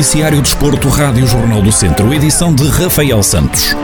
Noticiário Desporto, Rádio Jornal do Centro, edição de Rafael Santos.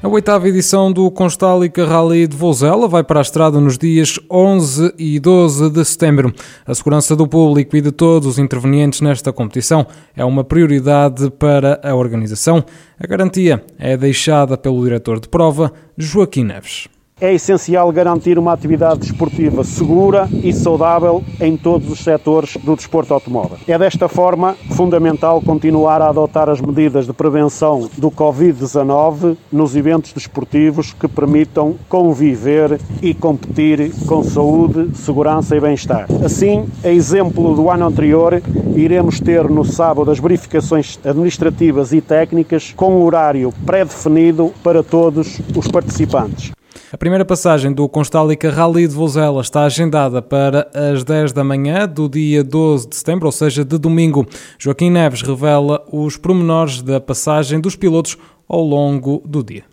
A oitava edição do Constálica Rally de Vozela vai para a estrada nos dias 11 e 12 de setembro. A segurança do público e de todos os intervenientes nesta competição é uma prioridade para a organização. A garantia é deixada pelo diretor de prova, Joaquim Neves é essencial garantir uma atividade desportiva segura e saudável em todos os setores do desporto automóvel. É desta forma fundamental continuar a adotar as medidas de prevenção do Covid-19 nos eventos desportivos que permitam conviver e competir com saúde, segurança e bem-estar. Assim, a exemplo do ano anterior, iremos ter no sábado as verificações administrativas e técnicas com horário pré-definido para todos os participantes. A primeira passagem do Constálica Rally de Vozela está agendada para as 10 da manhã do dia 12 de setembro, ou seja, de domingo. Joaquim Neves revela os pormenores da passagem dos pilotos ao longo do dia.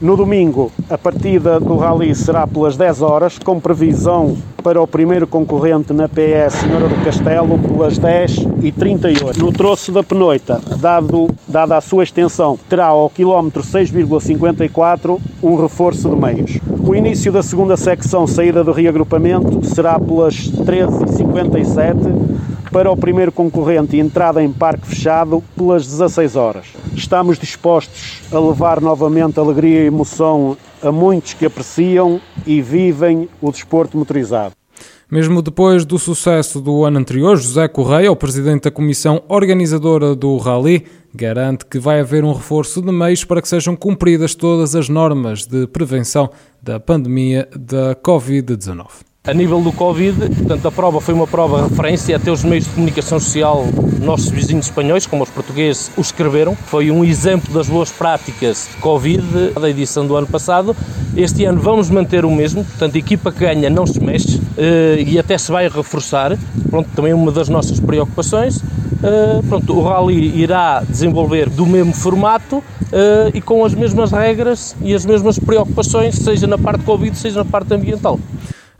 No domingo, a partida do Rally será pelas 10 horas, com previsão para o primeiro concorrente na PS Senhora do Castelo pelas 10 e 38. No troço da Penoita, dado, dada a sua extensão, terá ao quilómetro 6,54 um reforço de meios. O início da segunda secção, saída do reagrupamento, será pelas 13h57 para o primeiro concorrente entrada em parque fechado pelas 16 horas. Estamos dispostos a levar novamente alegria e emoção a muitos que apreciam e vivem o desporto motorizado. Mesmo depois do sucesso do ano anterior, José Correia, o presidente da comissão organizadora do Rally, garante que vai haver um reforço de meios para que sejam cumpridas todas as normas de prevenção da pandemia da Covid-19. A nível do Covid, portanto, a prova foi uma prova referência, até os meios de comunicação social, nossos vizinhos espanhóis, como os portugueses, o escreveram. Foi um exemplo das boas práticas de Covid da edição do ano passado. Este ano vamos manter o mesmo, portanto, a equipa que ganha não se mexe eh, e até se vai reforçar. Pronto, também uma das nossas preocupações. Uh, pronto, o Rally irá desenvolver do mesmo formato uh, e com as mesmas regras e as mesmas preocupações, seja na parte Covid, seja na parte ambiental.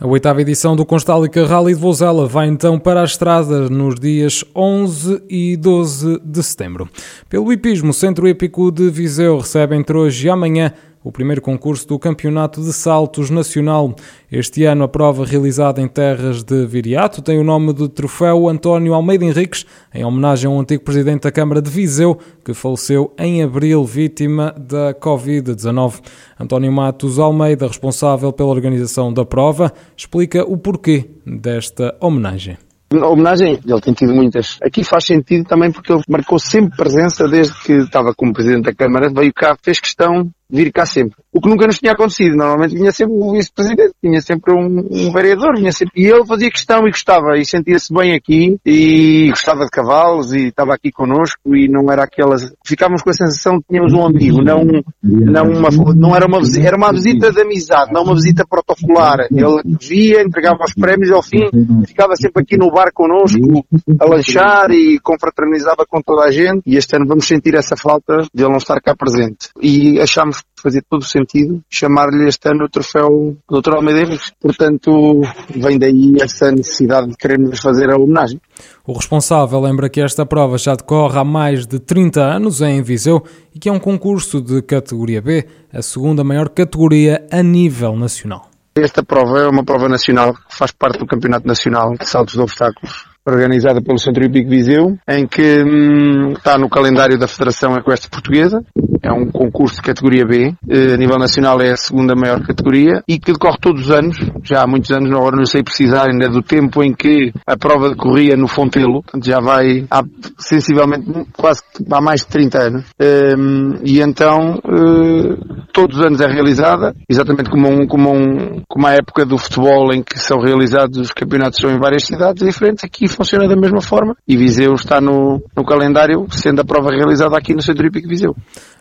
A oitava edição do Constálica Rally de Vozela vai então para a estrada nos dias 11 e 12 de setembro. Pelo hipismo, o Centro Épico de Viseu recebe entre hoje e amanhã o primeiro concurso do Campeonato de Saltos Nacional. Este ano, a prova realizada em terras de Viriato tem o nome de Troféu António Almeida Henriques, em homenagem ao antigo presidente da Câmara de Viseu, que faleceu em abril, vítima da Covid-19. António Matos Almeida, responsável pela organização da prova, explica o porquê desta homenagem. A homenagem, ele tem tido muitas. Aqui faz sentido também porque ele marcou sempre presença desde que estava como Presidente da Câmara, veio cá, fez questão vir cá sempre. O que nunca nos tinha acontecido. Normalmente vinha sempre o vice-presidente, vinha sempre um, um, vereador, vinha sempre... E ele fazia questão e gostava, e sentia-se bem aqui, e gostava de cavalos, e estava aqui connosco, e não era aquelas... Ficávamos com a sensação de que tínhamos um amigo, não, não uma, não era uma visita, era uma visita de amizade, não uma visita protocolar. Ele via, entregava os prémios ao fim, ficava sempre aqui no bar connosco, a lanchar e confraternizava com toda a gente, e este ano vamos sentir essa falta de ele não estar cá presente. E achamos que fazia todo o sentido chamar-lhe este ano o troféu Dr. Almeida Henriques. Portanto, vem daí essa necessidade de querermos fazer a homenagem. O responsável lembra que esta prova já decorre há mais de 30 anos em Viseu e que é um concurso de categoria B, a segunda maior categoria a nível nacional. Esta prova é uma prova nacional que faz parte do Campeonato Nacional de Saltos de Obstáculos organizada pelo Centro Hípico Viseu, em que hum, está no calendário da Federação Equestre Portuguesa. É um concurso de categoria B. Eh, a nível nacional é a segunda maior categoria e que decorre todos os anos, já há muitos anos, agora não sei precisar ainda do tempo em que a prova decorria no Fontelo, já vai há sensivelmente quase há mais de 30 anos. Hum, e então eh, todos os anos é realizada, exatamente como, um, como, um, como a época do futebol em que são realizados os campeonatos são em várias cidades diferentes, aqui funciona da mesma forma e Viseu está no, no calendário, sendo a prova realizada aqui no Centro Hípico Viseu.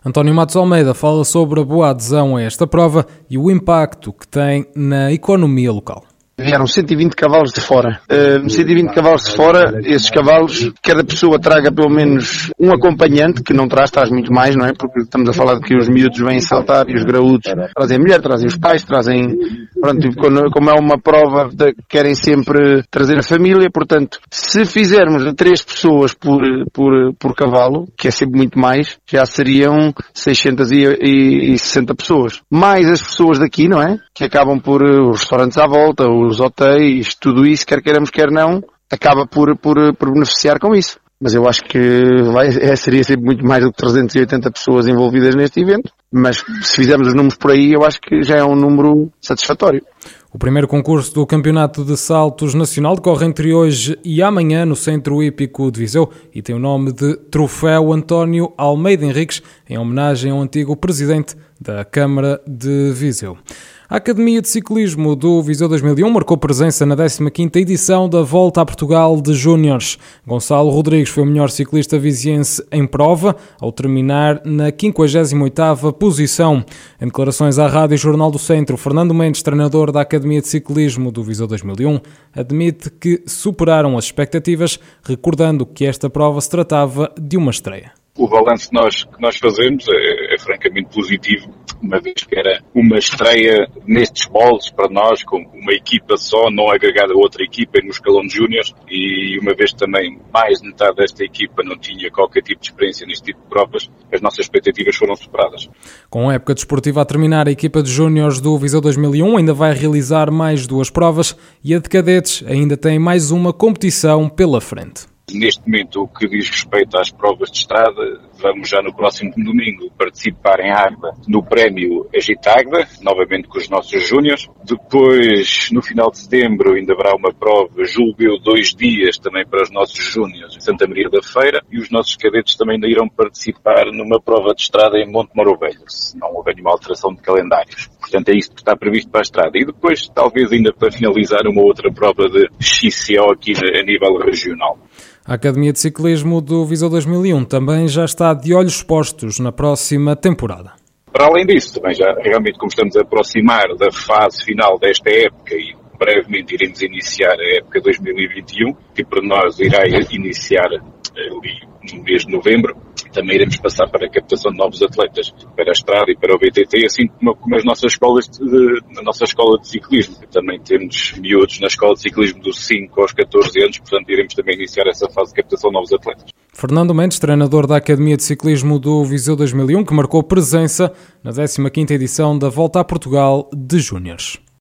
António Matos Almeida fala sobre a boa adesão a esta prova e o impacto que tem na economia local. Vieram 120 cavalos de fora. Uh, 120 cavalos de fora, esses cavalos, cada pessoa traga pelo menos um acompanhante, que não traz, traz muito mais, não é? Porque estamos a falar de que os miúdos vêm saltar e os graúdos trazem a mulher, trazem os pais, trazem, pronto, como é uma prova, de, querem sempre trazer a família, portanto, se fizermos a três pessoas por, por, por cavalo, que é sempre muito mais, já seriam 660 pessoas. Mais as pessoas daqui, não é? Que acabam por eh, os restaurantes à volta, os hotéis, tudo isso, quer queiramos, quer não, acaba por, por, por beneficiar com isso. Mas eu acho que vai, é, seria sempre muito mais do que 380 pessoas envolvidas neste evento. Mas se fizermos os números por aí, eu acho que já é um número satisfatório. O primeiro concurso do Campeonato de Saltos Nacional decorre entre hoje e amanhã no Centro Hípico de Viseu e tem o nome de Troféu António Almeida Henriques, em homenagem ao antigo presidente da Câmara de Viseu. A Academia de Ciclismo do Viseu 2001 marcou presença na 15ª edição da Volta a Portugal de Júniores. Gonçalo Rodrigues foi o melhor ciclista viziense em prova, ao terminar na 58ª posição. Em declarações à Rádio Jornal do Centro, Fernando Mendes, treinador da Academia de Ciclismo do Viseu 2001, admite que superaram as expectativas, recordando que esta prova se tratava de uma estreia o balanço que nós, que nós fazemos é, é, francamente positivo, uma vez que era uma estreia nestes moldes para nós, com uma equipa só, não agregada a outra equipa no escalão de júniores, e uma vez também mais de metade desta equipa não tinha qualquer tipo de experiência neste tipo de provas, as nossas expectativas foram superadas. Com a época desportiva a terminar, a equipa de júniores do Viseu 2001 ainda vai realizar mais duas provas e a de cadetes ainda tem mais uma competição pela frente. Neste momento, o que diz respeito às provas de estrada, vamos já no próximo domingo participar em Águeda no prémio Agitagda, novamente com os nossos júniores. Depois, no final de setembro, ainda haverá uma prova, julgo eu, dois dias também para os nossos júniores em Santa Maria da Feira e os nossos cadetes também ainda irão participar numa prova de estrada em Monte Moro Velho, se não houver nenhuma alteração de calendários. Portanto, é isso que está previsto para a estrada. E depois, talvez ainda para finalizar, uma outra prova de XCO aqui a nível regional. A Academia de Ciclismo do Viseu 2001 também já está de olhos postos na próxima temporada. Para além disso, também já realmente como estamos a aproximar da fase final desta época e brevemente iremos iniciar a época 2021, que para nós irá iniciar ali no mês de novembro, também iremos passar para a captação de novos atletas para a estrada e para o BTT, assim como, como as nossas escolas, de, na nossa escola de ciclismo. Também temos miúdos na escola de ciclismo dos 5 aos 14 anos, portanto iremos também iniciar essa fase de captação de novos atletas. Fernando Mendes, treinador da Academia de Ciclismo do Viseu 2001, que marcou presença na 15ª edição da Volta a Portugal de Júniores.